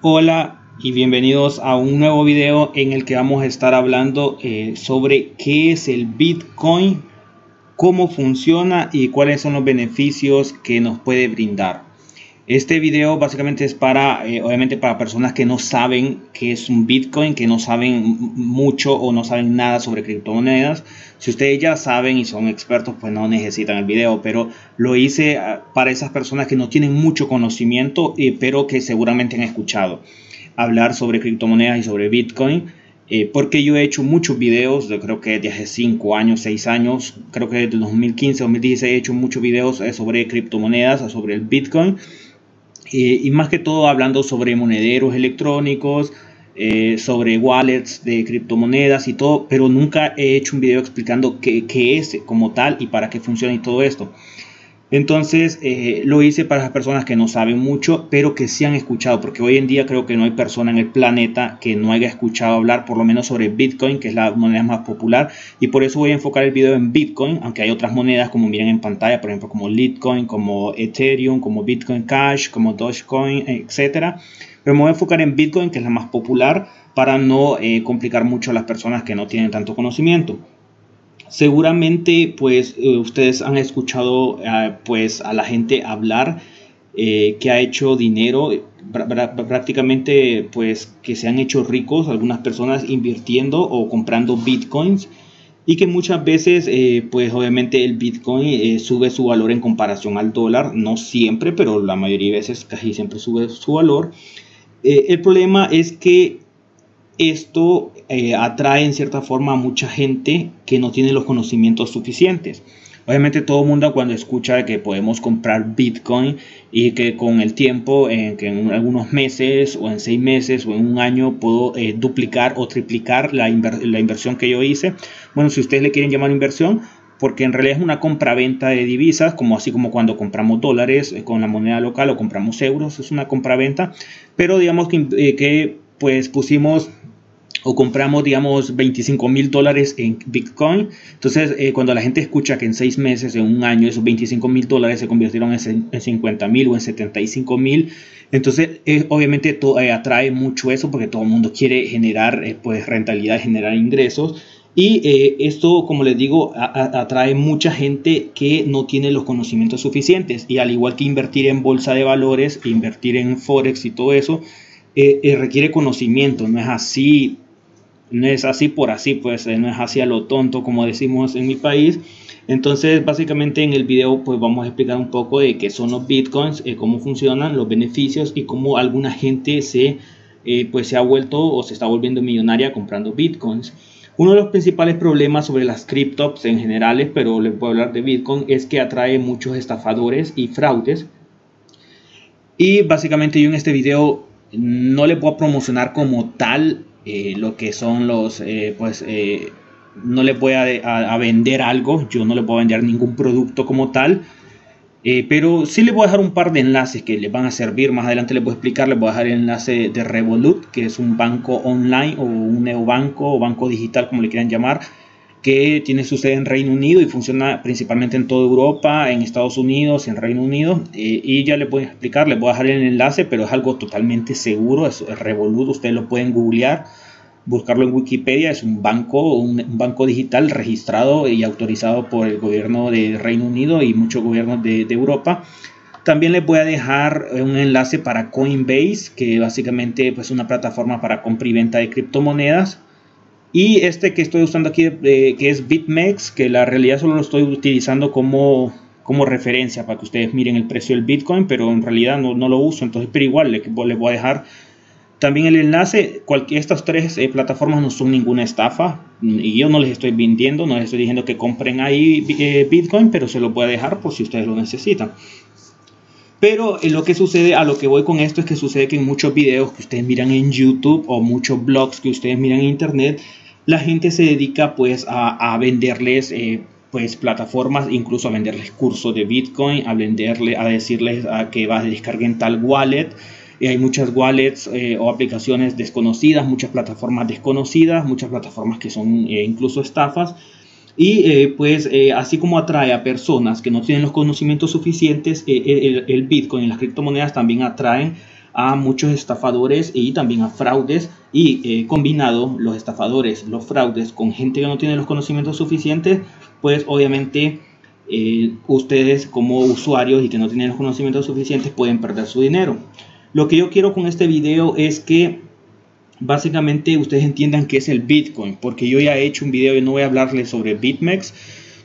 Hola y bienvenidos a un nuevo video en el que vamos a estar hablando eh, sobre qué es el Bitcoin, cómo funciona y cuáles son los beneficios que nos puede brindar. Este video básicamente es para, eh, obviamente para personas que no saben qué es un Bitcoin, que no saben mucho o no saben nada sobre criptomonedas. Si ustedes ya saben y son expertos, pues no necesitan el video, pero lo hice ah, para esas personas que no tienen mucho conocimiento, eh, pero que seguramente han escuchado hablar sobre criptomonedas y sobre Bitcoin. Eh, porque yo he hecho muchos videos, yo creo que desde hace 5 años, 6 años, creo que desde 2015, 2016 he hecho muchos videos sobre criptomonedas, sobre el Bitcoin eh, y más que todo hablando sobre monederos electrónicos, eh, sobre wallets de criptomonedas y todo, pero nunca he hecho un video explicando qué, qué es como tal y para qué funciona y todo esto. Entonces eh, lo hice para las personas que no saben mucho, pero que sí han escuchado, porque hoy en día creo que no hay persona en el planeta que no haya escuchado hablar por lo menos sobre Bitcoin, que es la moneda más popular, y por eso voy a enfocar el video en Bitcoin, aunque hay otras monedas como miren en pantalla, por ejemplo como Litecoin, como Ethereum, como Bitcoin Cash, como Dogecoin, etc. Pero me voy a enfocar en Bitcoin, que es la más popular, para no eh, complicar mucho a las personas que no tienen tanto conocimiento. Seguramente pues eh, ustedes han escuchado eh, pues a la gente hablar eh, que ha hecho dinero prácticamente pues que se han hecho ricos algunas personas invirtiendo o comprando bitcoins y que muchas veces pues obviamente el bitcoin sube su valor en comparación al dólar no siempre pero la mayoría de veces casi siempre sube su valor. El problema es que esto eh, atrae en cierta forma a mucha gente que no tiene los conocimientos suficientes. Obviamente todo el mundo cuando escucha que podemos comprar Bitcoin y que con el tiempo, en que en algunos meses o en seis meses o en un año puedo eh, duplicar o triplicar la, la, inversión que yo hice. Bueno, si ustedes le quieren llamar inversión, porque en realidad es una compra-venta de divisas, como así como cuando compramos dólares eh, con la moneda local o compramos euros, es una compra-venta, pero digamos que, que pues pusimos o compramos, digamos, 25 mil dólares en Bitcoin. Entonces, eh, cuando la gente escucha que en seis meses, en un año, esos 25 mil dólares se convirtieron en, 50 mil o en 75 mil, entonces eh, obviamente eh, atrae mucho eso porque todo el mundo quiere generar pues rentabilidad, generar ingresos. Y esto, como les digo, atrae mucha gente que no tiene los conocimientos suficientes. Y al igual que invertir en bolsa de valores, invertir en Forex y todo eso, requiere conocimiento. No es así no es así por así, pues eh, no es así a lo tonto como decimos en mi país. Entonces, básicamente en el video pues vamos a explicar un poco de qué son los bitcoins, eh, cómo funcionan, los beneficios y cómo alguna gente se, eh, pues, se ha vuelto o se está volviendo millonaria comprando bitcoins. Uno de los principales problemas sobre las criptos en general, pero les puedo hablar de Bitcoin, es que atrae muchos estafadores y fraudes. Y básicamente yo en este video no le puedo promocionar como tal eh, lo que son los, eh, pues eh, no le voy a, vender algo, yo no le puedo vender ningún producto como tal, pero sí le voy a dejar un par de enlaces que le van a servir, más adelante les voy a explicar, les voy a dejar el enlace de Revolut, que es un banco online o un neobanco o banco digital como le quieran llamar, que tiene su sede en Reino Unido y funciona principalmente en toda Europa, en Estados Unidos, en Reino Unido. Eh, y ya les voy a explicar, les voy a dejar el enlace, pero es algo totalmente seguro, es, Revolut, ustedes lo pueden googlear, buscarlo en Wikipedia, es un banco, un, banco digital registrado y autorizado por el gobierno de Reino Unido y muchos gobiernos de, Europa. También les voy a dejar un enlace para Coinbase, que básicamente pues, es una plataforma para compra y venta de criptomonedas. Y este que estoy usando aquí, eh, que es BitMEX, que la realidad solo lo estoy utilizando como, como referencia para que ustedes miren el precio del Bitcoin, pero en realidad no, no lo uso, entonces, pero igual les, les, voy a dejar también el enlace. Estas tres eh, plataformas no son ninguna estafa y yo no les estoy vendiendo, no les estoy diciendo que compren ahí eh, Bitcoin, pero se lo voy a dejar por si ustedes lo necesitan. Pero lo que sucede, a lo que voy con esto es que sucede que en muchos videos que ustedes miran en YouTube o muchos blogs que ustedes miran en Internet, la gente se dedica pues a, venderles eh, pues plataformas, incluso a venderles cursos de Bitcoin, a venderle, a decirles a que va a descarguen tal wallet. Y hay muchas wallets eh, o aplicaciones desconocidas, muchas plataformas desconocidas, muchas plataformas que son eh, incluso estafas. Y pues así como atrae a personas que no tienen los conocimientos suficientes, el, el, Bitcoin y las criptomonedas también atraen a muchos estafadores y también a fraudes y eh, combinado los estafadores, los fraudes con gente que no tiene los conocimientos suficientes, pues obviamente eh, ustedes como usuarios y que no tienen los conocimientos suficientes pueden perder su dinero. Lo que yo quiero con este video es que básicamente ustedes entiendan qué es el Bitcoin, porque yo ya he hecho un video y no voy a hablarles sobre BitMEX,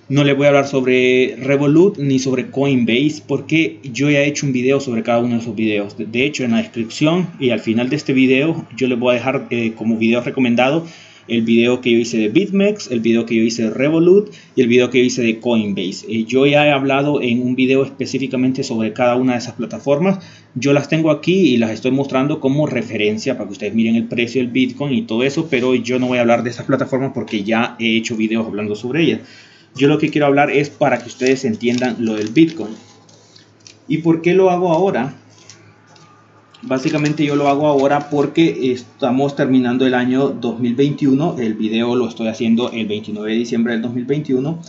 no les voy a hablar sobre Revolut ni sobre Coinbase, porque yo ya he hecho un video sobre cada uno de esos videos. De hecho, en la descripción y al final de este video, yo les voy a dejar eh, como video recomendado el video que yo hice de BitMEX, el video que yo hice de Revolut y el video que yo hice de Coinbase. Eh, yo ya he hablado en un video específicamente sobre cada una de esas plataformas. Yo las tengo aquí y las estoy mostrando como referencia para que ustedes miren el precio del Bitcoin y todo eso, pero yo no voy a hablar de esas plataformas porque ya he hecho videos hablando sobre ellas. Yo lo que quiero hablar es para que ustedes entiendan lo del Bitcoin. ¿Y por qué lo hago ahora? Básicamente yo lo hago ahora porque estamos terminando el año 2021. El video lo estoy haciendo el 29 de diciembre del 2021.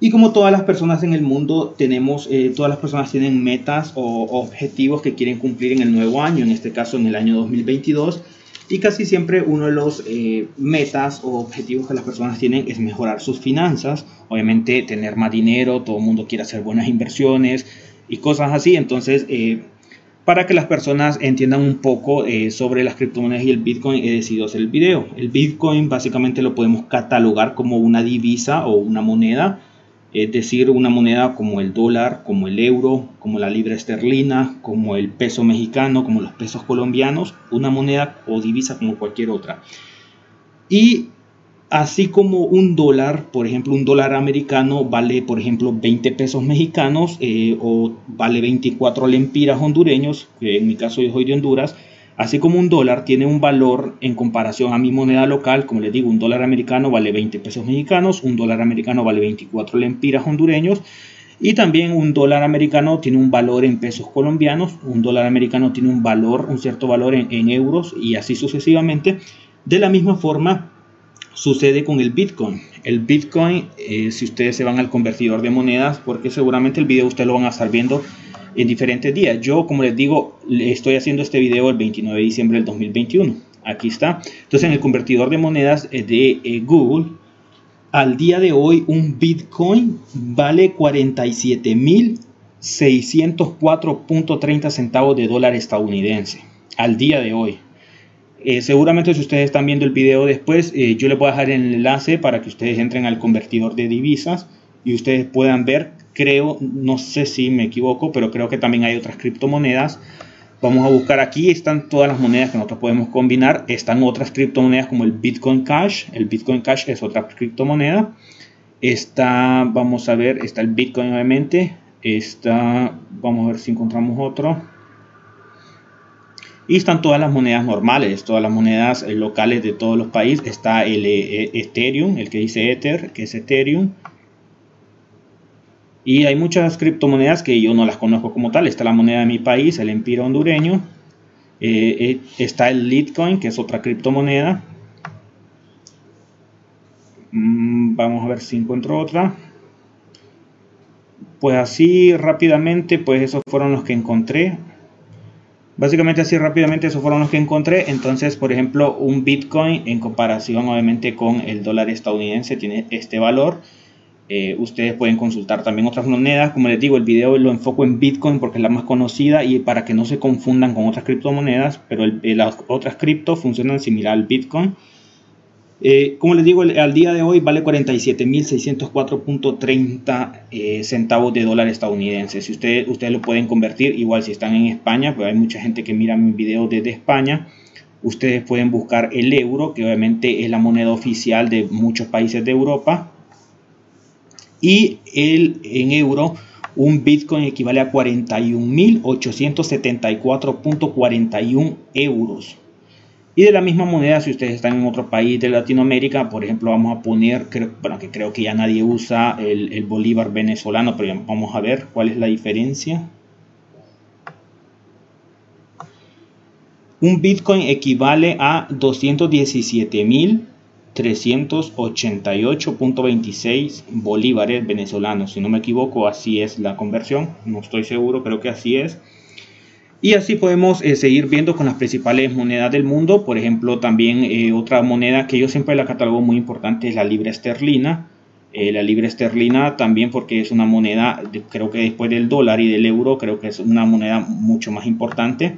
Y como todas las personas en el mundo, tenemos, eh, todas las personas tienen metas o objetivos que quieren cumplir en el nuevo año, en este caso en el año 2022. Y casi siempre uno de los eh, metas o objetivos que las personas tienen es mejorar sus finanzas. Obviamente tener más dinero, todo el mundo quiere hacer buenas inversiones y cosas así. Entonces, eh, para que las personas entiendan un poco eh, sobre las criptomonedas y el Bitcoin, he decidido hacer el video. El Bitcoin básicamente lo podemos catalogar como una divisa o una moneda, es decir, una moneda como el dólar, como el euro, como la libra esterlina, como el peso mexicano, como los pesos colombianos, una moneda o divisa como cualquier otra. Y Así como un dólar, por ejemplo, un dólar americano vale, por ejemplo, 20 pesos mexicanos eh, o vale 24 lempiras hondureños, que en mi caso yo soy de Honduras, así como un dólar tiene un valor en comparación a mi moneda local, como les digo, un dólar americano vale 20 pesos mexicanos, un dólar americano vale 24 lempiras hondureños, y también un dólar americano tiene un valor en pesos colombianos, un dólar americano tiene un valor, un cierto valor en euros y así sucesivamente. De la misma forma, sucede con el Bitcoin. El Bitcoin, eh, si ustedes se van al convertidor de monedas, porque seguramente el video ustedes lo van a estar viendo en diferentes días. Yo, como les digo, estoy haciendo este video el 29 de diciembre del 2021. Aquí está. Entonces, en el convertidor de monedas eh, de eh, Google, al día de hoy un Bitcoin vale 47.604.30 centavos de dólar estadounidense. Al día de hoy. Eh, seguramente si ustedes están viendo el video después, eh, yo les voy a dejar el enlace para que ustedes entren al convertidor de divisas y ustedes puedan ver, creo, no sé si me equivoco, pero creo que también hay otras criptomonedas. Vamos a buscar aquí, están todas las monedas que nosotros podemos combinar. Están otras criptomonedas como el Bitcoin Cash. El Bitcoin Cash es otra criptomoneda. Está, vamos a ver, está el Bitcoin obviamente. Está, vamos a ver si encontramos otro. Y están todas las monedas normales, todas las monedas eh, locales de todos los países. Está el eh, eh, Ethereum, el que dice Ether, que es Ethereum. Y hay muchas criptomonedas que yo no las conozco como tal. Está la moneda de mi país, el Empiro hondureño. está el Litecoin, que es otra criptomoneda. Mm, vamos a ver si encuentro otra. Pues así rápidamente, pues esos fueron los que encontré. Básicamente así rápidamente esos fueron los que encontré. Entonces, por ejemplo, un Bitcoin en comparación obviamente con el dólar estadounidense tiene este valor. Eh, ustedes pueden consultar también otras monedas. Como les digo, el video lo enfoco en Bitcoin porque es la más conocida y para que no se confundan con otras criptomonedas, pero las otras cripto funcionan similar al Bitcoin. Eh, como les digo, al día de hoy vale 47.604.30 eh, centavos de dólar estadounidense. Si ustedes, ustedes lo pueden convertir, igual si están en España, pues hay mucha gente que mira mi video desde España. Ustedes pueden buscar el euro, que obviamente es la moneda oficial de muchos países de Europa. Y el, en euro, un Bitcoin equivale a 41.874.41 euros. Y de la misma moneda, si ustedes están en otro país de Latinoamérica, por ejemplo, vamos a poner, bueno, que creo que ya nadie usa el, bolívar venezolano, pero vamos a ver cuál es la diferencia. Un Bitcoin equivale a 217.388.26 bolívares venezolanos. Si no me equivoco, así es la conversión. No estoy seguro, creo que así es. Y así podemos eh, seguir viendo con las principales monedas del mundo. Por ejemplo, también eh, otra moneda que yo siempre la catalogo muy importante es la libra esterlina. Eh, la libra esterlina también porque es una moneda, creo que después del dólar y del euro, creo que es una moneda mucho más importante.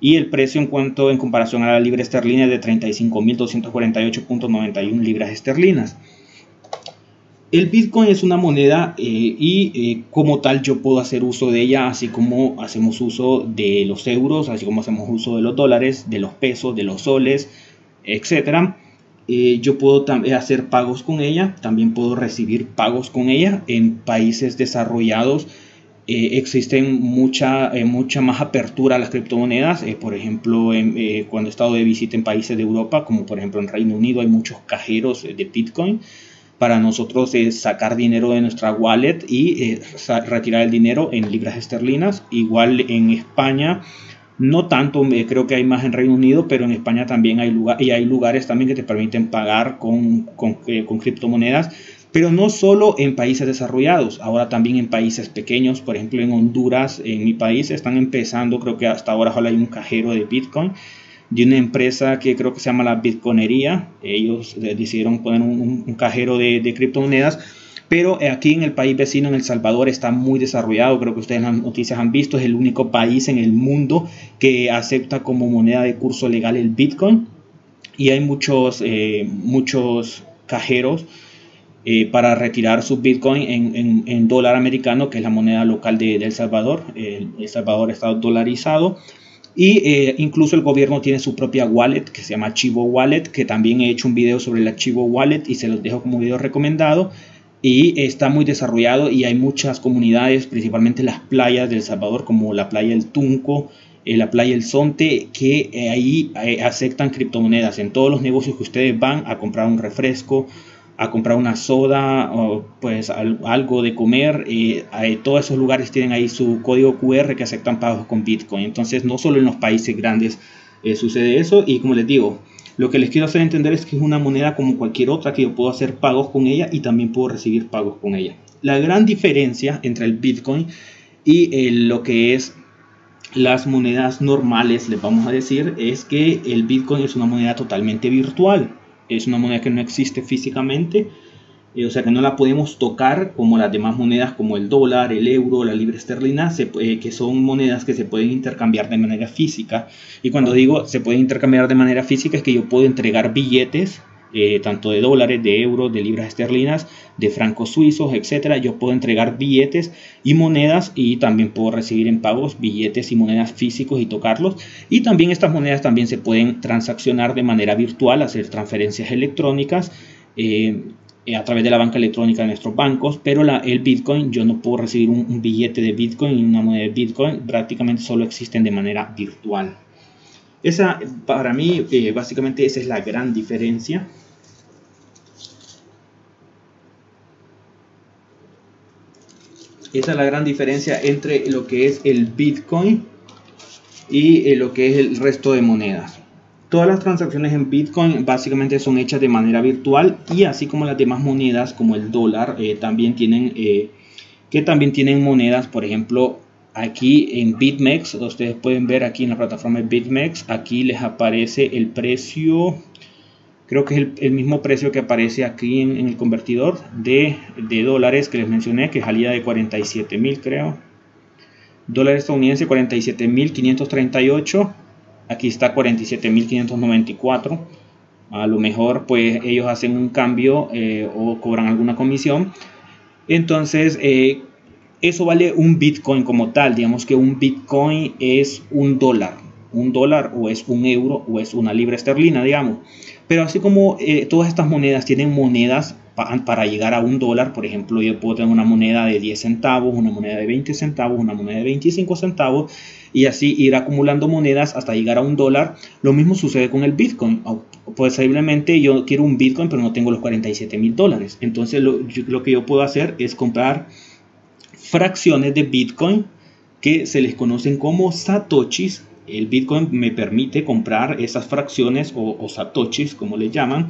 Y el precio en cuanto en comparación a la libra esterlina es de 35.248.91 libras esterlinas. El Bitcoin es una moneda eh, y eh, como tal yo puedo hacer uso de ella así como hacemos uso de los euros, así como hacemos uso de los dólares, de los pesos, de los soles, etc. Eh, yo puedo hacer pagos con ella, también puedo recibir pagos con ella. En países desarrollados eh, existen mucha, eh, mucha más apertura a las criptomonedas. por ejemplo, cuando he estado de visita en países de Europa, como por ejemplo en Reino Unido, hay muchos cajeros de Bitcoin. Para nosotros es sacar dinero de nuestra wallet y retirar el dinero en libras esterlinas. Igual en España no tanto, creo que hay más en Reino Unido, pero en España también hay, lugar, y hay lugares también que te permiten pagar con, con, eh, con criptomonedas pero no solo en países desarrollados, ahora también en países pequeños, por ejemplo en Honduras, en mi país, están empezando, creo que hasta ahora hay un cajero de Bitcoin de una empresa que creo que se llama la Bitcoinería, ellos decidieron poner un, cajero de, de criptomonedas pero eh, aquí en el país vecino, en El Salvador, está muy desarrollado. Creo que ustedes en las noticias han visto. Es el único país en el mundo que acepta como moneda de curso legal el Bitcoin. Y hay muchos, eh, muchos cajeros eh, para retirar su Bitcoin en, dólar americano, que es la moneda local de, El Salvador. el Salvador está dolarizado. Y incluso el gobierno tiene su propia wallet que se llama Chivo Wallet, que también he hecho un video sobre el Chivo Wallet y se los dejo como video recomendado y está muy desarrollado y hay muchas comunidades, principalmente las playas del Salvador, como la playa El Tunco, eh, la playa El Sonte, que eh, ahí eh, aceptan criptomonedas. En todos los negocios que ustedes van a comprar un refresco, a comprar una soda o pues algo de comer, todos esos lugares tienen ahí su código QR que aceptan pagos con Bitcoin. Entonces no solo en los países grandes sucede eso y como les digo, lo que les quiero hacer entender es que es una moneda como cualquier otra que yo puedo hacer pagos con ella y también puedo recibir pagos con ella. La gran diferencia entre el Bitcoin y eh, lo que es las monedas normales, les vamos a decir, es que el Bitcoin es una moneda totalmente virtual. Es una moneda que no existe físicamente eh, o sea que no la podemos tocar como las demás monedas como el dólar, el euro, la libra esterlina, que son monedas que se pueden intercambiar de manera física. Y cuando digo se pueden intercambiar de manera física es que yo puedo entregar billetes, eh, tanto de dólares, de euros, de libras esterlinas, de francos suizos, etcétera. Yo puedo entregar billetes y monedas y también puedo recibir en pagos billetes y monedas físicos y tocarlos. Y también estas monedas también se pueden transaccionar de manera virtual, hacer transferencias electrónicas. Eh, a través de la banca electrónica de nuestros bancos, pero la, el Bitcoin, yo no puedo recibir un, billete de Bitcoin y una moneda de Bitcoin, prácticamente solo existen de manera virtual. Esa, para mí, eh, básicamente esa es la gran diferencia. Esa es la gran diferencia entre lo que es el Bitcoin y eh, lo que es el resto de monedas. Todas las transacciones en Bitcoin básicamente son hechas de manera virtual y así como las demás monedas como el dólar eh, también tienen que también tienen monedas, por ejemplo, aquí en BitMEX, ustedes pueden ver aquí en la plataforma de BitMEX, aquí les aparece el precio, creo que es el, mismo precio que aparece aquí en, el convertidor de, de, dólares que les mencioné, que salía de 47 mil creo, dólares estadounidense 47 mil 538 aquí está 47.594 a lo mejor pues ellos hacen un cambio eh, o cobran alguna comisión. Entonces eh, eso vale un bitcoin como tal digamos que un bitcoin es un dólar un dólar o es un euro o es una libra esterlina digamos pero así como eh, todas estas monedas tienen monedas para llegar a un dólar, por ejemplo, yo puedo tener una moneda de 10 centavos, una moneda de 20 centavos, una moneda de 25 centavos y así ir acumulando monedas hasta llegar a un dólar. Lo mismo sucede con el Bitcoin. Posiblemente yo quiero un Bitcoin pero no tengo los 47 mil dólares. Entonces lo, lo que yo puedo hacer es comprar fracciones de Bitcoin que se les conocen como satoshis. El Bitcoin me permite comprar esas fracciones o, satoshis, como le llaman,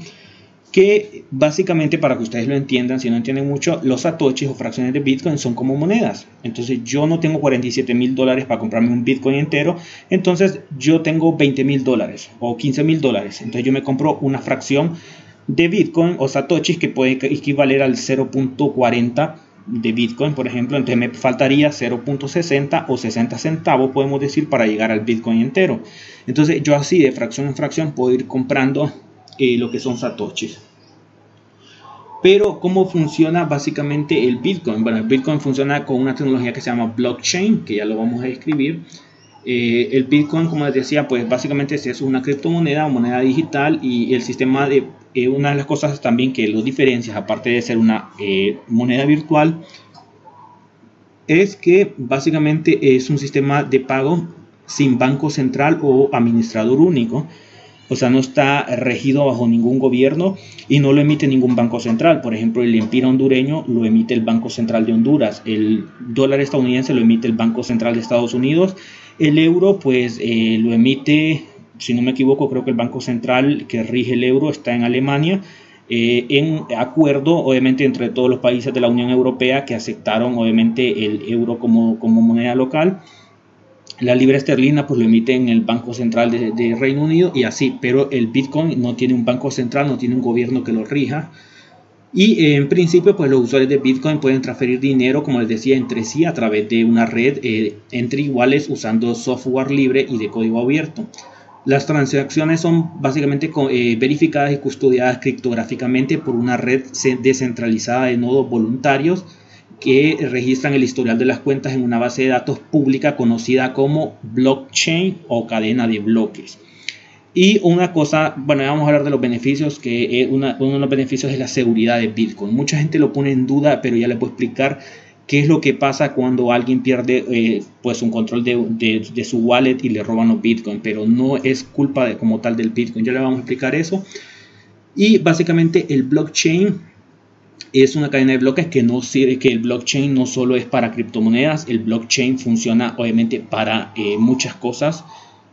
que básicamente para que ustedes lo entiendan, si no entienden mucho, los satoshis o fracciones de Bitcoin son como monedas. Entonces yo no tengo 47 mil dólares para comprarme un Bitcoin entero, entonces yo tengo 20 mil dólares o 15 mil dólares. Entonces yo me compro una fracción de Bitcoin o satoshis que puede equivaler al 0.40 de Bitcoin, por ejemplo, entonces me faltaría 0.60 o 60 centavos, podemos decir, para llegar al Bitcoin entero. Entonces yo así de fracción en fracción puedo ir comprando eh, lo que son satoshis. Pero cómo funciona básicamente el Bitcoin? Bueno, el Bitcoin funciona con una tecnología que se llama blockchain, que ya lo vamos a describir. Eh, el Bitcoin, como les decía, pues básicamente es una criptomoneda moneda digital y el sistema de eh, una de las cosas también que lo diferencia, aparte de ser una moneda virtual, es que básicamente es un sistema de pago sin banco central o administrador único. O sea, no está regido bajo ningún gobierno y no lo emite ningún banco central. Por ejemplo, el empira hondureño lo emite el Banco Central de Honduras, el dólar estadounidense lo emite el Banco Central de Estados Unidos, el euro pues eh, lo emite, si no me equivoco, creo que el Banco Central que rige el euro está en Alemania. Eh, en acuerdo obviamente entre todos los países de la Unión Europea que aceptaron obviamente el euro como, como moneda local la libra esterlina pues lo emite en el Banco Central de, Reino Unido y así, pero el Bitcoin no tiene un banco central, no tiene un gobierno que lo rija. Y eh, en principio pues los usuarios de Bitcoin pueden transferir dinero, como les decía, entre sí a través de una red eh, entre iguales usando software libre y de código abierto. Las transacciones son básicamente eh, verificadas y custodiadas criptográficamente por una red descentralizada de nodos voluntarios que registran el historial de las cuentas en una base de datos pública conocida como blockchain o cadena de bloques. Y una cosa, bueno, vamos a hablar de los beneficios, que uno de los beneficios es la seguridad de Bitcoin. Mucha gente lo pone en duda, pero ya les puedo explicar qué es lo que pasa cuando alguien pierde eh, pues un control de, su wallet y le roban los Bitcoin, pero no es culpa de, como tal del Bitcoin. Ya le vamos a explicar eso. Y básicamente el blockchain es una cadena de bloques que no sirve, que el blockchain no solo es para criptomonedas, el blockchain funciona obviamente para eh, muchas cosas.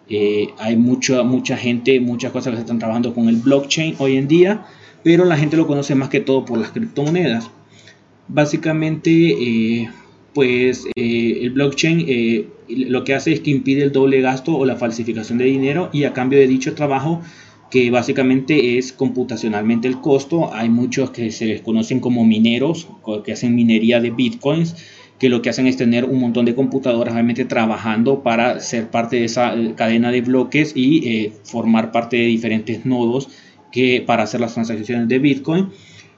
Eh, hay mucha, mucha gente, muchas cosas que se están trabajando con el blockchain hoy en día, pero la gente lo conoce más que todo por las criptomonedas. Básicamente, eh, pues el blockchain lo que hace es que impide el doble gasto o la falsificación de dinero y a cambio de dicho trabajo que básicamente es computacionalmente el costo. Hay muchos que se les conocen como mineros, que hacen minería de bitcoins, que lo que hacen es tener un montón de computadoras realmente trabajando para ser parte de esa eh, cadena de bloques y eh, formar parte de diferentes nodos que para hacer las transacciones de bitcoin.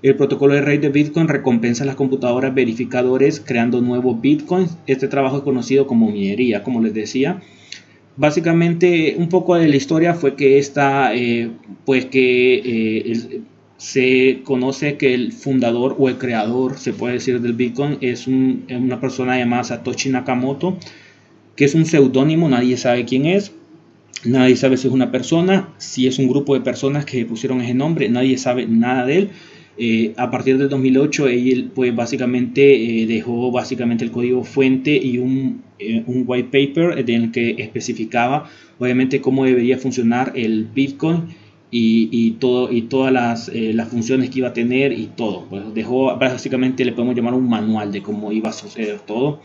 El protocolo de red de Bitcoin recompensa a las computadoras verificadores creando nuevos bitcoins. Este trabajo es conocido como minería, como les decía. Básicamente, un poco de la historia fue que esta, eh, pues que eh, se conoce que el fundador o el creador, se puede decir, del Bitcoin es una persona llamada Satoshi Nakamoto, que es un seudónimo, nadie sabe quién es, nadie sabe si es una persona, si es un grupo de personas que pusieron ese nombre, nadie sabe nada de él. Eh, a partir del 2008 él pues básicamente dejó básicamente el código fuente y un eh, un white paper en el que especificaba obviamente cómo debería funcionar el Bitcoin y, todo, y todas las, eh, las, funciones que iba a tener y todo. Pues dejó, básicamente le podemos llamar un manual de cómo iba a suceder todo.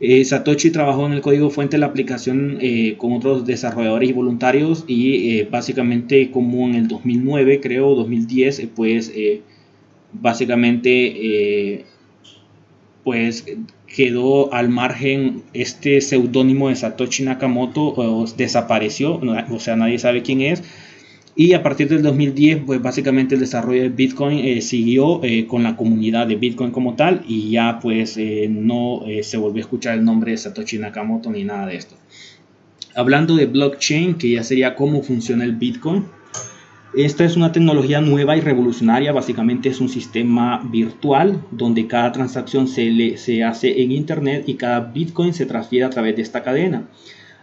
Eh, Satoshi trabajó en el código fuente de la aplicación con otros desarrolladores y voluntarios y básicamente como en el 2009 creo 2010 pues básicamente pues quedó al margen este seudónimo de Satoshi Nakamoto, desapareció, o sea, nadie sabe quién es. Y a partir del 2010, pues básicamente el desarrollo de Bitcoin eh, siguió eh, con la comunidad de Bitcoin como tal y ya pues eh, no se volvió a escuchar el nombre de Satoshi Nakamoto ni nada de esto. Hablando de blockchain, que ya sería cómo funciona el Bitcoin, esta es una tecnología nueva y revolucionaria, básicamente es un sistema virtual donde cada transacción se, se hace en Internet y cada Bitcoin se transfiere a través de esta cadena.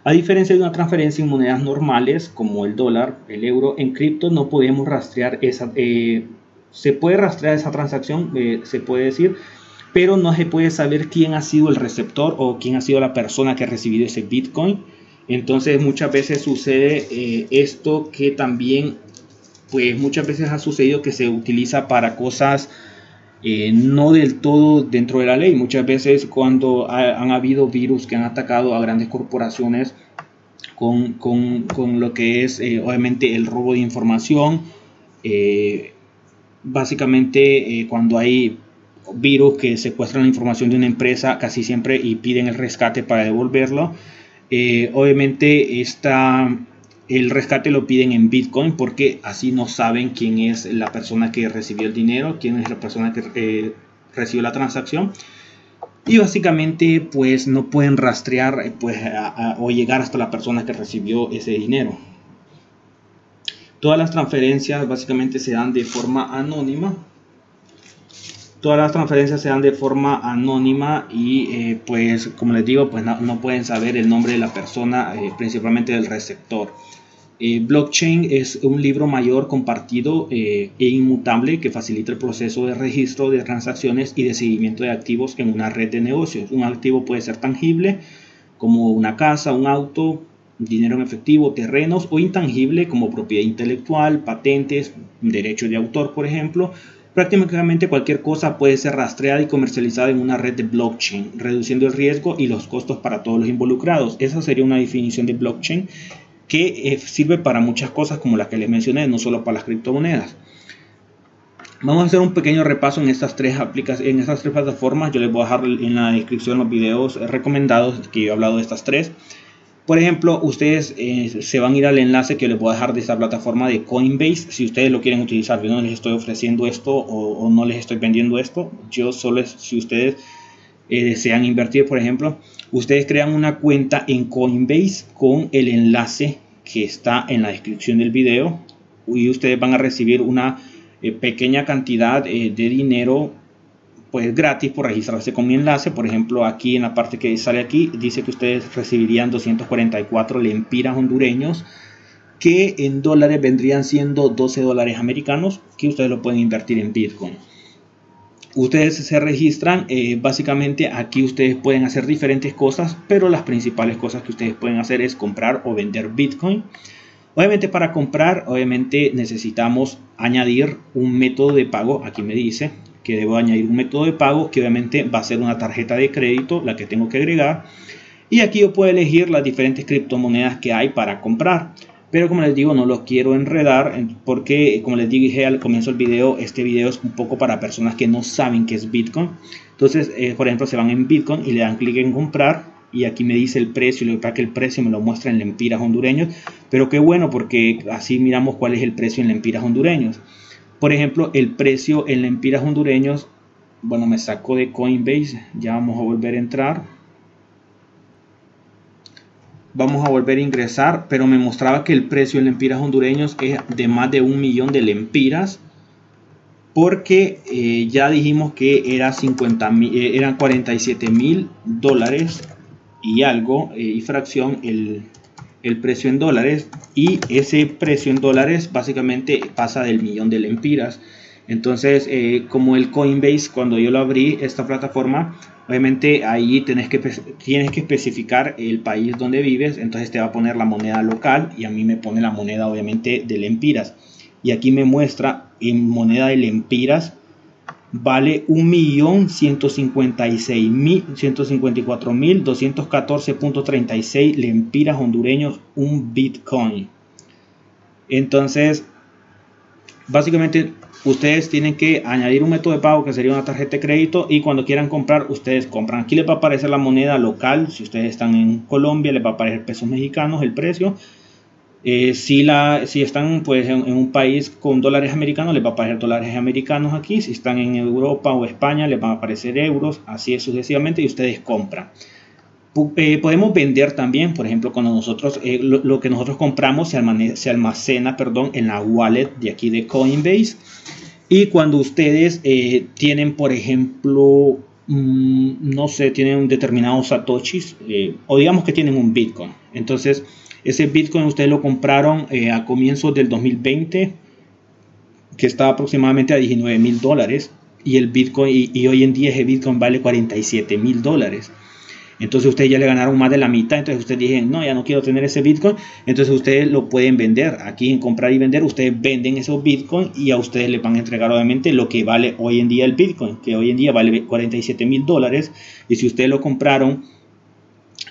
A diferencia de una transferencia en monedas normales como el dólar, el euro, en cripto no podemos rastrear esa... Eh, se puede rastrear esa transacción, eh, se puede decir, pero no se puede saber quién ha sido el receptor o quién ha sido la persona que ha recibido ese Bitcoin. Entonces muchas veces sucede eh, esto que también pues muchas veces ha sucedido que se utiliza para cosas eh, no del todo dentro de la ley. Muchas veces cuando han habido virus que han atacado a grandes corporaciones con, lo que es eh, obviamente el robo de información, eh, básicamente cuando hay virus que secuestran la información de una empresa casi siempre y piden el rescate para devolverlo, obviamente esta el rescate lo piden en Bitcoin porque así no saben quién es la persona que recibió el dinero, quién es la persona que eh, recibió la transacción. Y básicamente pues no pueden rastrear eh, pues, o llegar hasta la persona que recibió ese dinero. Todas las transferencias básicamente se dan de forma anónima. Todas las transferencias se dan de forma anónima y eh, pues como les digo pues no, pueden saber el nombre de la persona principalmente del receptor. Eh, blockchain es un libro mayor compartido eh, e inmutable que facilita el proceso de registro de transacciones y de seguimiento de activos en una red de negocios. Un activo puede ser tangible como una casa, un auto, dinero en efectivo, terrenos o intangible como propiedad intelectual, patentes, derechos de autor, por ejemplo. Prácticamente cualquier cosa puede ser rastreada y comercializada en una red de blockchain, reduciendo el riesgo y los costos para todos los involucrados. Esa sería una definición de blockchain que eh, sirve para muchas cosas como las que les mencioné, no solo para las criptomonedas. Vamos a hacer un pequeño repaso en estas tres aplicaciones, en estas tres plataformas. Yo les voy a dejar en la descripción los videos recomendados que yo he hablado de estas tres. Por ejemplo, ustedes eh, se van a ir al enlace que les voy a dejar de esta plataforma de Coinbase. Si ustedes lo quieren utilizar, yo no les estoy ofreciendo esto o, no les estoy vendiendo esto. Yo solo es, si ustedes eh, desean invertir, por ejemplo, ustedes crean una cuenta en Coinbase con el enlace que está en la descripción del video y ustedes van a recibir una eh, pequeña cantidad de dinero pues gratis por registrarse con mi enlace. Por ejemplo aquí en la parte que sale aquí dice que ustedes recibirían 244 lempiras hondureños que en dólares vendrían siendo 12 dólares americanos que ustedes lo pueden invertir en bitcoin. Ustedes se registran eh, básicamente aquí ustedes pueden hacer diferentes cosas pero las principales cosas que ustedes pueden hacer es comprar o vender bitcoin. Obviamente para comprar obviamente necesitamos añadir un método de pago aquí me dice que debo añadir un método de pago que obviamente va a ser una tarjeta de crédito la que tengo que agregar. Y aquí yo puedo elegir las diferentes criptomonedas que hay para comprar. Pero como les digo no los quiero enredar porque como les dije al comienzo del video este video es un poco para personas que no saben qué es Bitcoin. Entonces eh, por ejemplo se van en Bitcoin y le dan clic en comprar y aquí me dice el precio y lo que el precio me lo muestra en lempiras hondureños. Pero qué bueno porque así miramos cuál es el precio en lempiras hondureños por ejemplo el precio en lempiras hondureños bueno me saco de Coinbase ya vamos a volver a entrar. Vamos a volver a ingresar, pero me mostraba que el precio en lempiras hondureños es de más de un millón de lempiras, porque eh, ya dijimos que era 50, eh, eran 47 mil dólares y algo, eh, y fracción, el, el, precio en dólares, y ese precio en dólares básicamente pasa del millón de lempiras. Entonces, como el Coinbase, cuando yo lo abrí, esta plataforma, Obviamente ahí tienes que, tienes que especificar el país donde vives, entonces te va a poner la moneda local y a mí me pone la moneda obviamente de lempiras. Y aquí me muestra en moneda de lempiras vale 1.154.214.36 lempiras hondureños un Bitcoin. Entonces, básicamente ustedes tienen que añadir un método de pago que sería una tarjeta de crédito y cuando quieran comprar ustedes compran aquí les va a aparecer la moneda local si ustedes están en Colombia les va a aparecer pesos mexicanos el precio eh, si, la, si están pues en, un país con dólares americanos les va a aparecer dólares americanos aquí si están en Europa o España les van a aparecer euros así sucesivamente y ustedes compran eh, podemos vender también, por ejemplo, cuando nosotros eh, lo, que nosotros compramos se almacena, se almacena, perdón, en la wallet de aquí de Coinbase. Y cuando ustedes eh, tienen, por ejemplo, mm, no sé, tienen un determinado satoshis, o digamos que tienen un Bitcoin. Entonces, ese Bitcoin ustedes lo compraron a comienzos del 2020, que estaba aproximadamente a 19 mil dólares. Y el Bitcoin, y, y hoy en día ese Bitcoin vale 47 mil dólares. entonces ustedes ya le ganaron más de la mitad, entonces ustedes dicen, no, ya no quiero tener ese Bitcoin, entonces ustedes lo pueden vender. Aquí en comprar y vender, ustedes venden esos Bitcoin y a ustedes les van a entregar obviamente lo que vale hoy en día el Bitcoin, que hoy en día vale 47 mil dólares y si ustedes lo compraron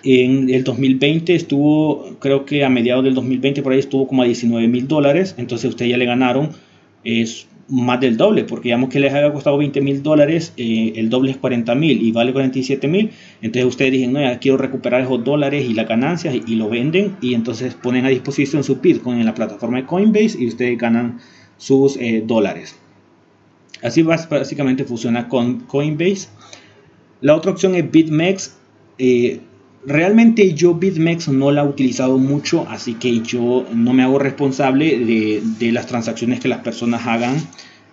en el 2020 estuvo, creo que a mediados del 2020 por ahí estuvo como a 19 mil dólares, entonces ustedes ya le ganaron es más del doble, porque digamos que les haya costado 20 mil dólares, eh, el doble es 40 mil y vale 47 mil, entonces ustedes dicen, no, ya quiero recuperar esos dólares y las ganancias y, lo venden y entonces ponen a disposición su Bitcoin en la plataforma de Coinbase y ustedes ganan sus eh, dólares. Así básicamente funciona con Coinbase. La otra opción es BitMEX. Eh, realmente yo BitMEX no la he utilizado mucho, así que yo no me hago responsable de, las transacciones que las personas hagan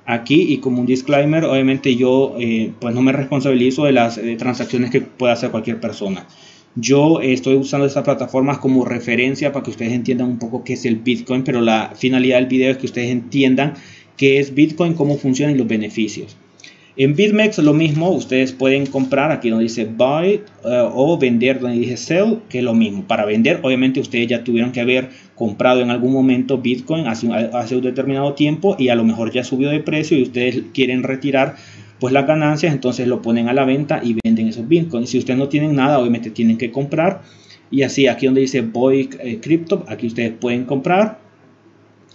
aquí y como un disclaimer, obviamente yo eh, pues no me responsabilizo de las eh, transacciones que pueda hacer cualquier persona. Yo estoy usando estas plataformas como referencia para que ustedes entiendan un poco qué es el Bitcoin, pero la finalidad del video es que ustedes entiendan qué es Bitcoin, cómo funciona y los beneficios. En BitMEX lo mismo, ustedes pueden comprar aquí donde dice buy eh, o vender donde dice sell, que es lo mismo. Para vender, obviamente ustedes ya tuvieron que haber comprado en algún momento Bitcoin hace, un determinado tiempo y a lo mejor ya subió de precio y ustedes quieren retirar pues las ganancias, entonces lo ponen a la venta y venden esos Bitcoins. Si ustedes no tienen nada, obviamente tienen que comprar. Y así, aquí donde dice buy eh, crypto, aquí ustedes pueden comprar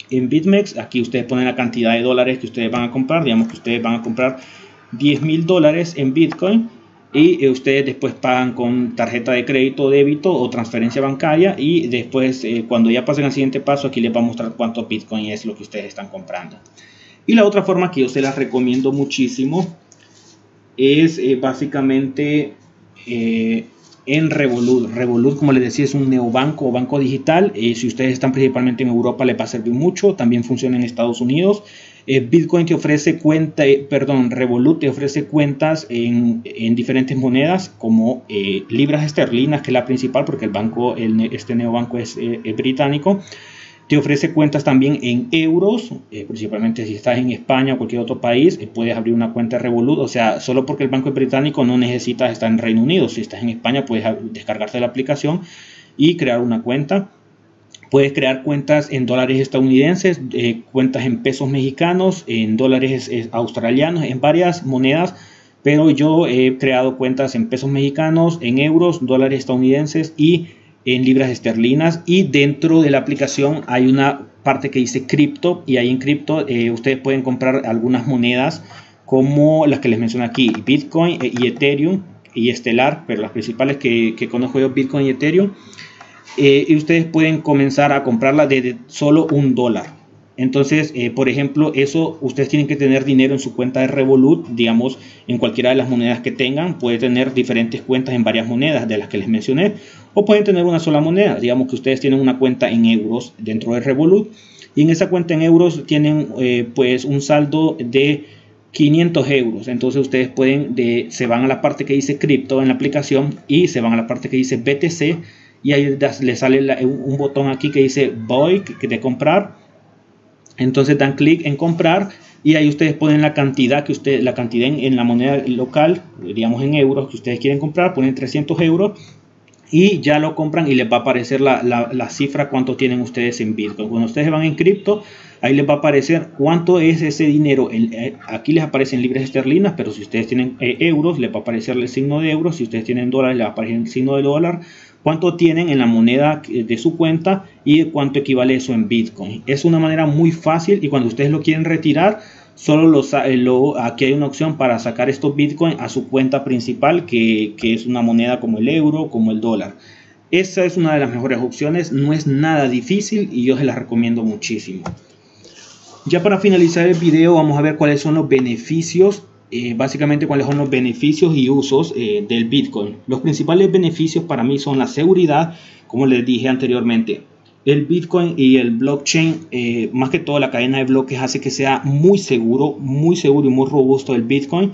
en BitMEX. Aquí ustedes ponen la cantidad de dólares que ustedes van a comprar. Digamos que ustedes van a comprar 10 mil dólares en Bitcoin y eh, ustedes después pagan con tarjeta de crédito, débito o transferencia bancaria y después eh, cuando ya pasen al siguiente paso aquí les va a mostrar cuánto Bitcoin es lo que ustedes están comprando. Y la otra forma que yo se las recomiendo muchísimo es eh, básicamente en Revolut. Revolut, como les decía, es un neobanco o banco digital. si ustedes están principalmente en Europa, les va a servir mucho. También funciona en Estados Unidos. Eh, Bitcoin te ofrece cuenta, eh, perdón, Revolut te ofrece cuentas en, diferentes monedas como eh, libras esterlinas, que es la principal porque el banco, este neobanco es, es británico. Te ofrece cuentas también en euros, principalmente si estás en España o cualquier otro país, puedes abrir una cuenta Revolut. O sea, solo porque el banco es británico no necesitas estar en Reino Unido. Si estás en España, puedes descargarte la aplicación y crear una cuenta. Puedes crear cuentas en dólares estadounidenses, eh, cuentas en pesos mexicanos, en dólares eh, australianos, en varias monedas, pero yo he creado cuentas en pesos mexicanos, en euros, dólares estadounidenses y en libras esterlinas. Y dentro de la aplicación hay una parte que dice cripto y ahí en cripto eh, ustedes pueden comprar algunas monedas como las que les menciono aquí, Bitcoin y Ethereum y Estelar, pero las principales que, que conozco yo, Bitcoin y Ethereum. Eh, y ustedes pueden comenzar a comprarla desde solo un dólar. Entonces, eh, por ejemplo, eso ustedes tienen que tener dinero en su cuenta de Revolut, digamos, en cualquiera de las monedas que tengan. Puede tener diferentes cuentas en varias monedas de las que les mencioné, o pueden tener una sola moneda. Digamos que ustedes tienen una cuenta en euros dentro de Revolut, y en esa cuenta en euros tienen eh, pues un saldo de 500 euros. Entonces, ustedes pueden, de, se van a la parte que dice cripto en la aplicación y se van a la parte que dice BTC y ahí le sale un botón aquí que dice voy que de comprar entonces dan clic en comprar y ahí ustedes ponen la cantidad que ustedes la cantidad en, la moneda local digamos en euros que ustedes quieren comprar ponen 300 euros y ya lo compran y les va a aparecer la, la, cifra cuánto tienen ustedes en Bitcoin. Cuando ustedes van en cripto, ahí les va a aparecer cuánto es ese dinero. Eh, aquí les aparecen libras esterlinas, pero si ustedes tienen eh, euros, les va a aparecer el signo de euros. Si ustedes tienen dólares, les va a aparecer el signo de dólar cuánto tienen en la moneda de su cuenta y cuánto equivale eso en Bitcoin. Es una manera muy fácil y cuando ustedes lo quieren retirar, solo eh, lo, aquí hay una opción para sacar estos Bitcoin a su cuenta principal, que, que es una moneda como el euro, como el dólar. Esa es una de las mejores opciones, no es nada difícil y yo se las recomiendo muchísimo. Ya para finalizar el video vamos a ver cuáles son los beneficios eh, básicamente cuáles son los beneficios y usos eh, del Bitcoin. Los principales beneficios para mí son la seguridad, como les dije anteriormente. El Bitcoin y el blockchain, eh, más que todo la cadena de bloques, hace que sea muy seguro, muy seguro y muy robusto el Bitcoin.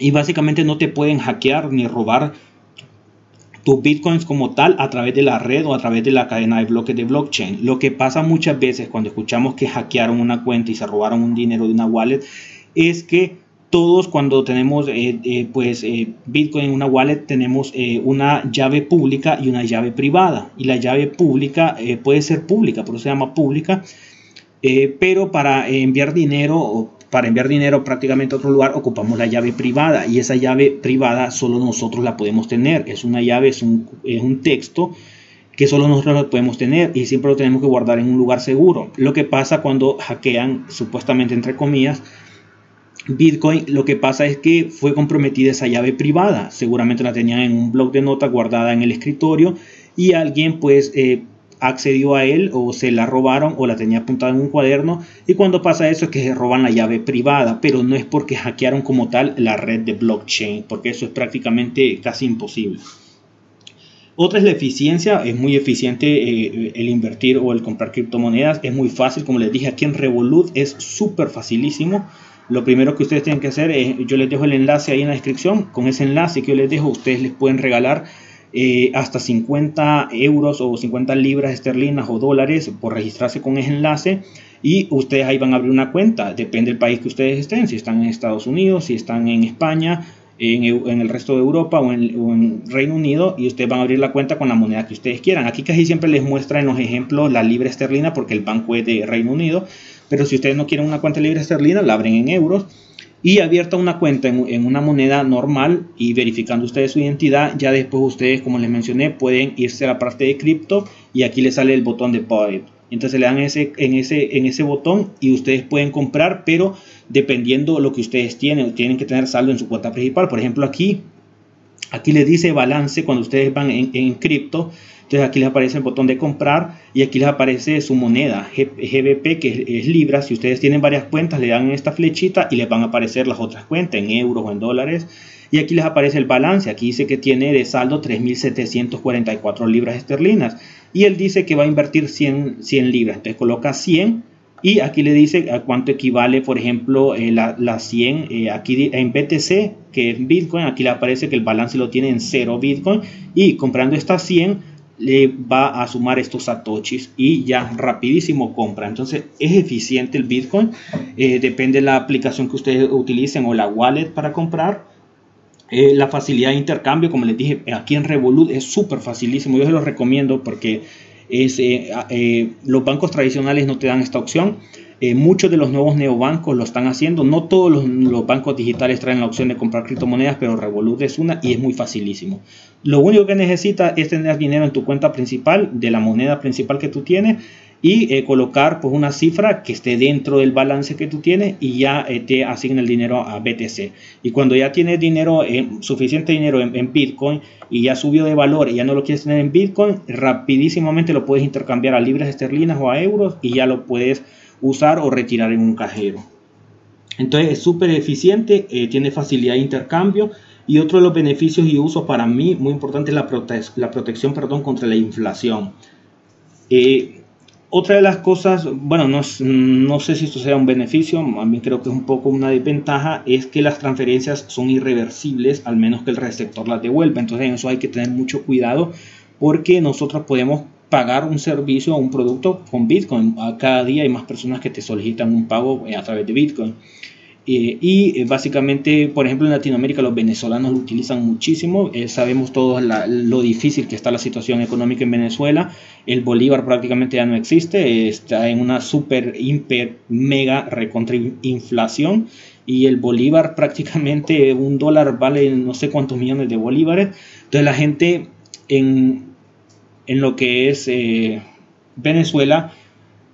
Y básicamente no te pueden hackear ni robar tus bitcoins como tal a través de la red o a través de la cadena de bloques de blockchain. Lo que pasa muchas veces cuando escuchamos que hackearon una cuenta y se robaron un dinero de una wallet es que todos cuando tenemos eh, eh, pues eh, Bitcoin en una wallet tenemos una llave pública y una llave privada. Y la llave pública puede ser pública por eso se llama pública pero para enviar dinero o para enviar dinero prácticamente a otro lugar ocupamos la llave privada. Y esa llave privada solo nosotros la podemos tener. Es una llave es un, es un texto que solo nosotros lo podemos tener y siempre lo tenemos que guardar en un lugar seguro. Lo que pasa cuando hackean supuestamente entre comillas Bitcoin, lo que pasa es que fue comprometida esa llave privada. Seguramente la tenían en un blog de notas guardada en el escritorio y alguien pues eh, accedió a él o se la robaron o la tenía apuntada en un cuaderno. Y cuando pasa eso es que se roban la llave privada, pero no es porque hackearon como tal la red de blockchain, porque eso es prácticamente casi imposible. Otra es la eficiencia, es muy eficiente eh, el invertir o el comprar criptomonedas, es muy fácil, como les dije aquí en Revolut es súper facilísimo lo primero que ustedes tienen que hacer es, yo les dejo el enlace ahí en la descripción, con ese enlace que yo les dejo, ustedes les pueden regalar eh, hasta 50 euros o 50 libras esterlinas o dólares por registrarse con ese enlace y ustedes ahí van a abrir una cuenta, depende del país que ustedes estén, si están en Estados Unidos, si están en España, en, el resto de Europa o en, o en, Reino Unido y ustedes van a abrir la cuenta con la moneda que ustedes quieran. Aquí casi siempre les muestra en los ejemplos la libra esterlina porque el banco es de Reino Unido, pero si ustedes no quieren una cuenta libre esterlina, la abren en euros y abierta una cuenta en, una moneda normal y verificando ustedes su identidad, ya después ustedes, como les mencioné, pueden irse a la parte de cripto y aquí les sale el botón de Buy. Entonces le dan ese, en, ese, en ese botón y ustedes pueden comprar, pero dependiendo lo que ustedes tienen, tienen que tener saldo en su cuenta principal. Por ejemplo, aquí, aquí les dice balance cuando ustedes van en, en cripto entonces aquí les aparece el botón de comprar y aquí les aparece su moneda GBP que es, Libra. Si ustedes tienen varias cuentas le dan esta flechita y les van a aparecer las otras cuentas en euros o en dólares. Y aquí les aparece el balance. Aquí dice que tiene de saldo 3.744 libras esterlinas. Y él dice que va a invertir 100, 100 libras. Entonces coloca 100 y aquí le dice a cuánto equivale, por ejemplo, eh, la, 100 eh, aquí en BTC, que es Bitcoin. Aquí le aparece que el balance lo tiene en 0 Bitcoin. Y comprando estas 100 le va a sumar estos satoshis y ya rapidísimo compra. Entonces es eficiente el Bitcoin. Eh, depende de la aplicación que ustedes utilicen o la wallet para comprar. Eh, la facilidad de intercambio, como les dije, aquí en Revolut es súper facilísimo. Yo se los recomiendo porque es, eh, los bancos tradicionales no te dan esta opción. Eh, muchos de los nuevos neobancos lo están haciendo. No todos los, bancos digitales traen la opción de comprar criptomonedas, pero Revolut es una y es muy facilísimo. Lo único que necesitas es tener dinero en tu cuenta principal, de la moneda principal que tú tienes, y eh, colocar pues, una cifra que esté dentro del balance que tú tienes y ya eh, te asigna el dinero a BTC. Y cuando ya tienes dinero, suficiente dinero en, en, Bitcoin y ya subió de valor y ya no lo quieres tener en Bitcoin, rapidísimamente lo puedes intercambiar a libras esterlinas o a euros y ya lo puedes usar o retirar en un cajero. Entonces es súper eficiente, eh, tiene facilidad de intercambio y otro de los beneficios y usos para mí muy importante es la, la protección perdón, contra la inflación. Eh, otra de las cosas, bueno, no, no, sé si esto sea un beneficio, a mí creo que es un poco una desventaja, es que las transferencias son irreversibles, al menos que el receptor las devuelva. Entonces en eso hay que tener mucho cuidado porque nosotros podemos pagar un servicio o un producto con Bitcoin. Cada día hay más personas que te solicitan un pago eh, a través de Bitcoin. Eh, y eh, básicamente, por ejemplo, en Latinoamérica los venezolanos lo utilizan muchísimo. sabemos todos lo difícil que está la situación económica en Venezuela. El bolívar prácticamente ya no existe. Está en una super, hiper, mega recontra inflación. Y el bolívar prácticamente un dólar vale no sé cuántos millones de bolívares. Entonces la gente en, en lo que es eh, Venezuela,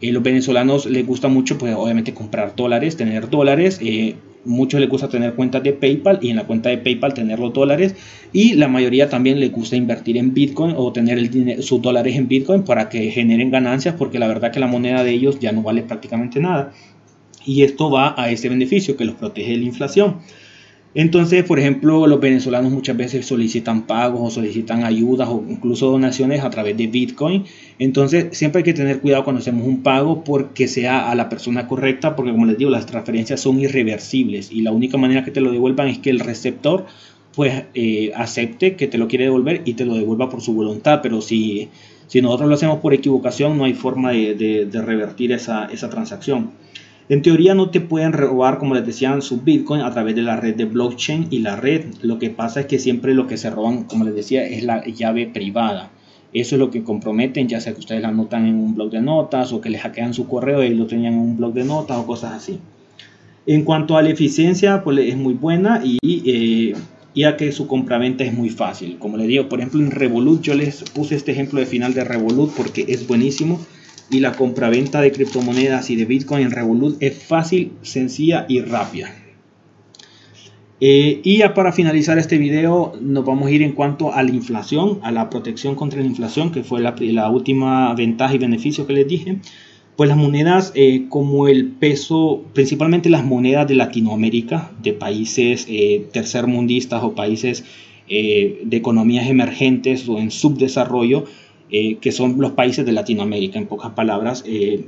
eh, los venezolanos les gusta mucho, pues obviamente comprar dólares, tener dólares. Eh, muchos les gusta tener cuentas de PayPal y en la cuenta de PayPal tener los dólares. Y la mayoría también les gusta invertir en Bitcoin o tener sus dólares en Bitcoin para que generen ganancias, porque la verdad que la moneda de ellos ya no vale prácticamente nada. Y esto va a ese beneficio que los protege de la inflación. Entonces, por ejemplo, los venezolanos muchas veces solicitan pagos o solicitan ayudas o incluso donaciones a través de Bitcoin. Entonces, siempre hay que tener cuidado cuando hacemos un pago porque sea a la persona correcta, porque como les digo, las transferencias son irreversibles y la única manera que te lo devuelvan es que el receptor pues eh, acepte que te lo quiere devolver y te lo devuelva por su voluntad. Pero si, si nosotros lo hacemos por equivocación, no hay forma de, de, revertir esa, esa transacción. En teoría no te pueden robar, como les decían, su Bitcoin a través de la red de blockchain y la red. Lo que pasa es que siempre lo que se roban, como les decía, es la llave privada. Eso es lo que comprometen, ya sea que ustedes la anotan en un blog de notas o que les hackean su correo y lo tenían en un blog de notas o cosas así. En cuanto a la eficiencia, pues es muy buena y, eh, a que su compraventa es muy fácil. Como les digo, por ejemplo en Revolut, yo les puse este ejemplo de final de Revolut porque es buenísimo y la compraventa de criptomonedas y de Bitcoin en Revolut es fácil, sencilla y rápida. Eh, y ya para finalizar este video nos vamos a ir en cuanto a la inflación, a la protección contra la inflación, que fue la, última ventaja y beneficio que les dije. Pues las monedas eh, como el peso, principalmente las monedas de Latinoamérica, de países eh, tercermundistas o países de economías emergentes o en subdesarrollo, eh, que son los países de Latinoamérica, en pocas palabras. Eh,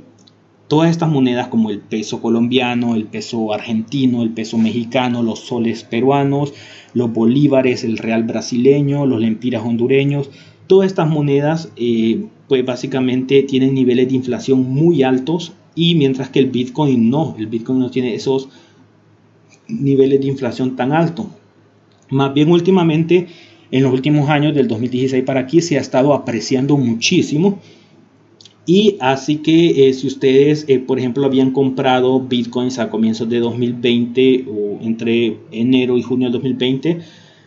todas estas monedas como el peso colombiano, el peso argentino, el peso mexicano, los soles peruanos, los bolívares, el real brasileño, los lempiras hondureños, todas estas monedas eh, pues básicamente tienen niveles de inflación muy altos y mientras que el Bitcoin no, el Bitcoin no tiene esos niveles de inflación tan altos. Más bien últimamente en los últimos años, del 2016 para aquí, se ha estado apreciando muchísimo. Y así que eh, si ustedes, eh, por ejemplo, habían comprado bitcoins a comienzos de 2020 o entre enero y junio de 2020,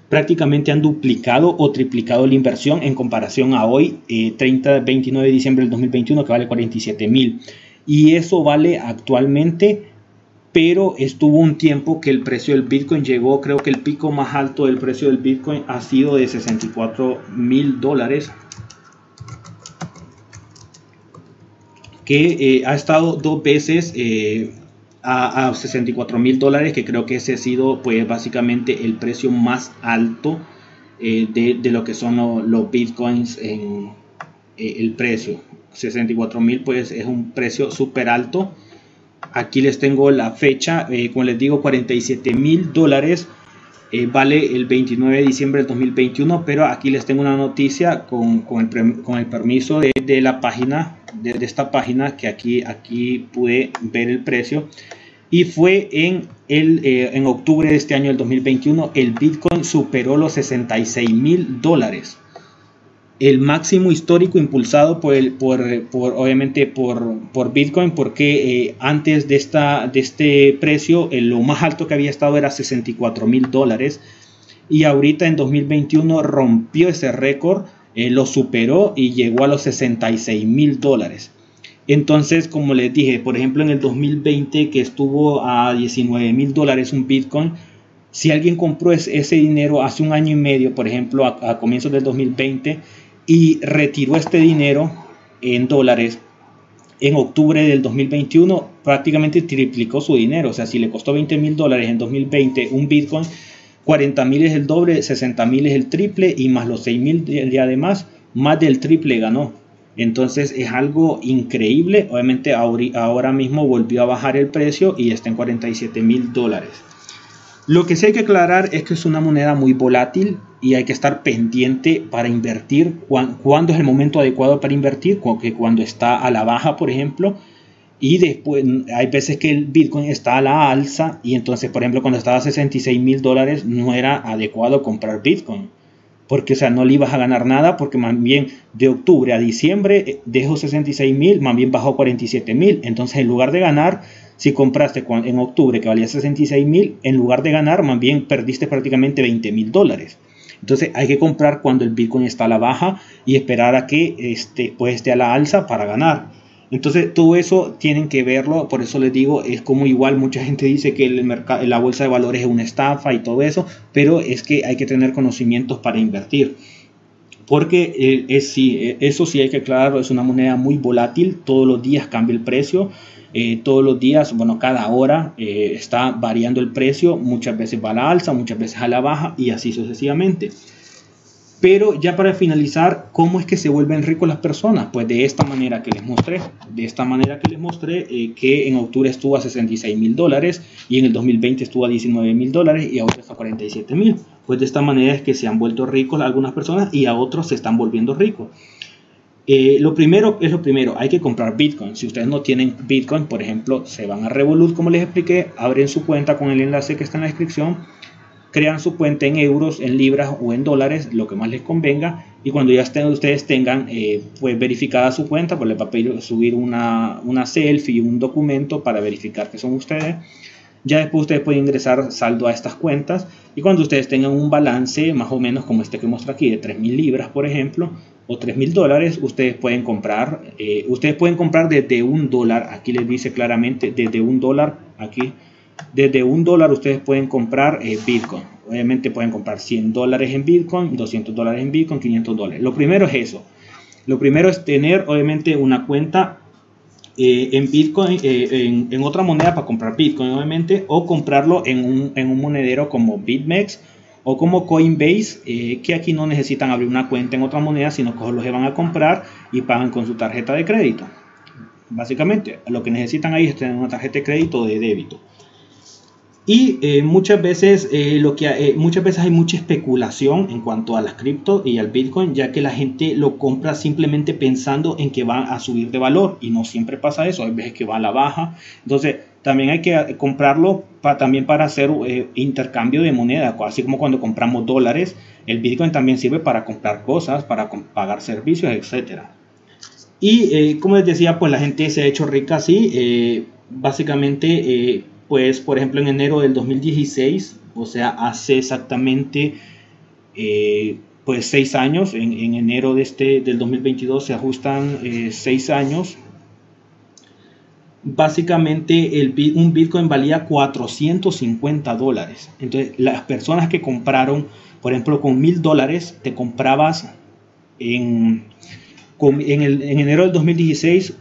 prácticamente han duplicado o triplicado la inversión en comparación a hoy, 30, eh, 29 de diciembre del 2021, que vale 47 mil. Y eso vale actualmente pero estuvo un tiempo que el precio del Bitcoin llegó, creo que el pico más alto del precio del Bitcoin ha sido de 64 mil dólares, que eh, ha estado dos veces eh, a, 64 mil dólares, que creo que ese ha sido pues básicamente el precio más alto eh, de, lo que son los Bitcoins en el precio. 64 mil pues es un precio súper alto Aquí les tengo la fecha, eh, como les digo, 47 mil dólares. Eh, vale el 29 de diciembre del 2021, pero aquí les tengo una noticia con, el, permiso de, la página, de, esta página, que aquí, aquí pude ver el precio. Y fue en, el, eh, en octubre de este año, del 2021, el Bitcoin superó los 66 mil dólares el máximo histórico impulsado por, el, por, obviamente por, por, Bitcoin porque eh, antes de, esta, de este precio lo más alto que había estado era 64 mil dólares y ahorita en 2021 rompió ese récord, eh, lo superó y llegó a los 66 mil dólares. Entonces, como les dije, por ejemplo en el 2020 que estuvo a 19 mil dólares un Bitcoin, si alguien compró ese, dinero hace un año y medio, por ejemplo a, a comienzos del 2020, y retiró este dinero en dólares en octubre del 2021 prácticamente triplicó su dinero. O sea, si le costó 20 mil dólares en 2020 un Bitcoin, 40 mil es el doble, 60 mil es el triple y más los 6 mil de además, más del triple ganó. Entonces es algo increíble. Obviamente ahora mismo volvió a bajar el precio y está en 47 mil dólares. Lo que sí hay que aclarar es que es una moneda muy volátil y hay que estar pendiente para invertir. Cuándo es el momento adecuado para invertir? Cuando está a la baja, por ejemplo. Y después hay veces que el Bitcoin está a la alza y entonces, por ejemplo, cuando estaba a 66 mil dólares no era adecuado comprar Bitcoin. Porque, o sea, no le ibas a ganar nada porque más bien de octubre a diciembre eh, dejó 66 mil, más bien bajó 47 mil. Entonces, en lugar de ganar, si compraste en octubre que valía 66 mil, en lugar de ganar, más bien perdiste prácticamente 20 mil dólares. Entonces hay que comprar cuando el Bitcoin está a la baja y esperar a que este, pues, esté a la alza para ganar. Entonces todo eso tienen que verlo, por eso les digo, es como igual mucha gente dice que el mercado, la bolsa de valores es una estafa y todo eso, pero es que hay que tener conocimientos para invertir. Porque eh, es, sí, eh, eso sí hay que aclararlo, es una moneda muy volátil, todos los días cambia el precio. Eh, todos los días, bueno, cada hora eh, está variando el precio, muchas veces va a la alza, muchas veces a la baja y así sucesivamente. Pero ya para finalizar, ¿cómo es que se vuelven ricos las personas? Pues de esta manera que les mostré. De esta manera que les mostré eh, que en octubre estuvo a 66 mil dólares y en el 2020 estuvo a 19 mil dólares y ahora está a 47 mil. Pues de esta manera es que se han vuelto ricos algunas personas y a otros se están volviendo ricos. Eh, lo primero es lo primero, hay que comprar Bitcoin. Si ustedes no tienen Bitcoin, por ejemplo, se van a Revolut, como les expliqué, abren su cuenta con el enlace que está en la descripción, crean su cuenta en euros, en libras o en dólares, lo que más les convenga. Y cuando ya ustedes tengan eh, pues verificada su cuenta, pues les va a subir una, una selfie, un documento para verificar que son ustedes. Ya después ustedes pueden ingresar saldo a estas cuentas y cuando ustedes tengan un balance más o menos como este que muestra aquí de 3.000 libras, por ejemplo, o 3.000 dólares, ustedes pueden comprar, eh, ustedes pueden comprar desde un dólar, aquí les dice claramente desde un dólar, aquí, desde un dólar ustedes pueden comprar eh, Bitcoin. Obviamente pueden comprar 100 dólares en Bitcoin, 200 dólares en Bitcoin, 500 dólares. Lo primero es eso. Lo primero es tener obviamente una cuenta eh, en Bitcoin, eh, en, otra moneda para comprar Bitcoin, obviamente, o comprarlo en un, en un monedero como BitMEX o como Coinbase, eh, que aquí no necesitan abrir una cuenta en otra moneda, sino que los van a comprar y pagan con su tarjeta de crédito. Básicamente, lo que necesitan ahí es tener una tarjeta de crédito o de débito. Y eh, muchas, veces, eh, lo que, muchas veces hay mucha especulación en cuanto a las cripto y al Bitcoin, ya que la gente lo compra simplemente pensando en que va a subir de valor y no siempre pasa eso, hay veces que va a la baja. Entonces, también hay que comprarlo también para hacer intercambio de moneda, así como cuando compramos dólares, el Bitcoin también sirve para comprar cosas, para pagar servicios, etc. Y como les decía, pues la gente se ha hecho rica así, básicamente pues por ejemplo en enero del 2016, o sea, hace exactamente eh, pues seis años, en, enero de este, del 2022 se ajustan eh, seis años, básicamente el, un Bitcoin valía 450 dólares. Entonces las personas que compraron, por ejemplo, con mil dólares, te comprabas en, en, en enero del 2016,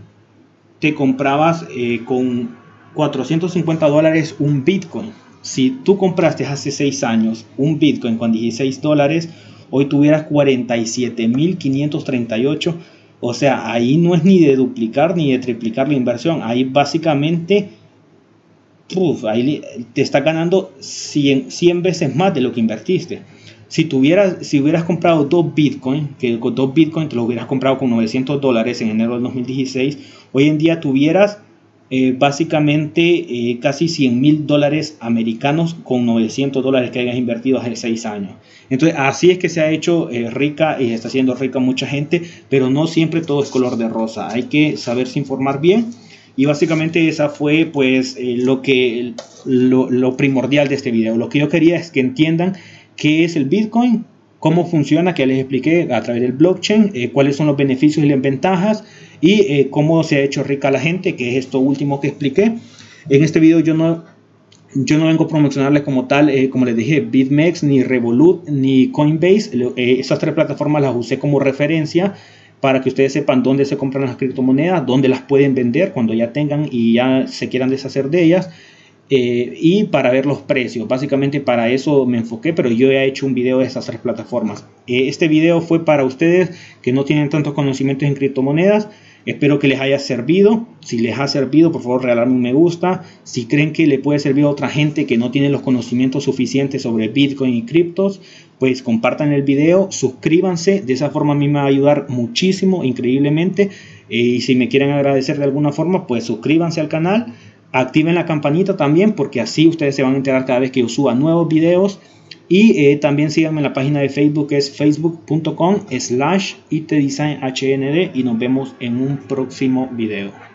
te comprabas eh, con 450 dólares un Bitcoin. Si tú compraste hace 6 años un Bitcoin con 16 dólares, hoy tuvieras 47.538. O sea, ahí no es ni de duplicar ni de triplicar la inversión. Ahí básicamente te está ganando 100, 100, veces más de lo que invertiste. Si, tuvieras, si hubieras comprado dos Bitcoin, que con dos Bitcoin te lo hubieras comprado con 900 dólares en enero del 2016, hoy en día tuvieras eh, básicamente eh, casi 100 mil dólares americanos con 900 dólares que hayas invertido hace 6 años. Entonces, así es que se ha hecho eh, rica y está haciendo rica mucha gente, pero no siempre todo es color de rosa. Hay que saberse informar bien. Y básicamente esa fue pues lo, que, lo, lo primordial de este video. Lo que yo quería es que entiendan qué es el Bitcoin, cómo funciona, que les expliqué a través del blockchain, cuáles son los beneficios y las ventajas y eh, cómo se ha hecho rica la gente, que es esto último que expliqué. En este video yo no, yo no vengo a promocionarles como tal, eh, como les dije, BitMEX, ni Revolut, ni Coinbase. Eh, esas tres plataformas las usé como referencia para que ustedes sepan dónde se compran las criptomonedas, dónde las pueden vender cuando ya tengan y ya se quieran deshacer de ellas. y para ver los precios. Básicamente para eso me enfoqué, pero yo he hecho un video de esas tres plataformas. este video fue para ustedes que no tienen tantos conocimientos en criptomonedas. Espero que les haya servido. Si les ha servido, por favor, regalarme un me gusta. Si creen que le puede servir a otra gente que no tiene los conocimientos suficientes sobre Bitcoin y criptos, pues compartan el video, suscríbanse. De esa forma a mí me va a ayudar muchísimo, increíblemente. Eh, y si me quieren agradecer de alguna forma, pues suscríbanse al canal. Activen la campanita también porque así ustedes se van a enterar cada vez que yo suba nuevos videos. Y eh, también síganme en la página de Facebook que es facebook.com slash itdesignhnd y nos vemos en un próximo video.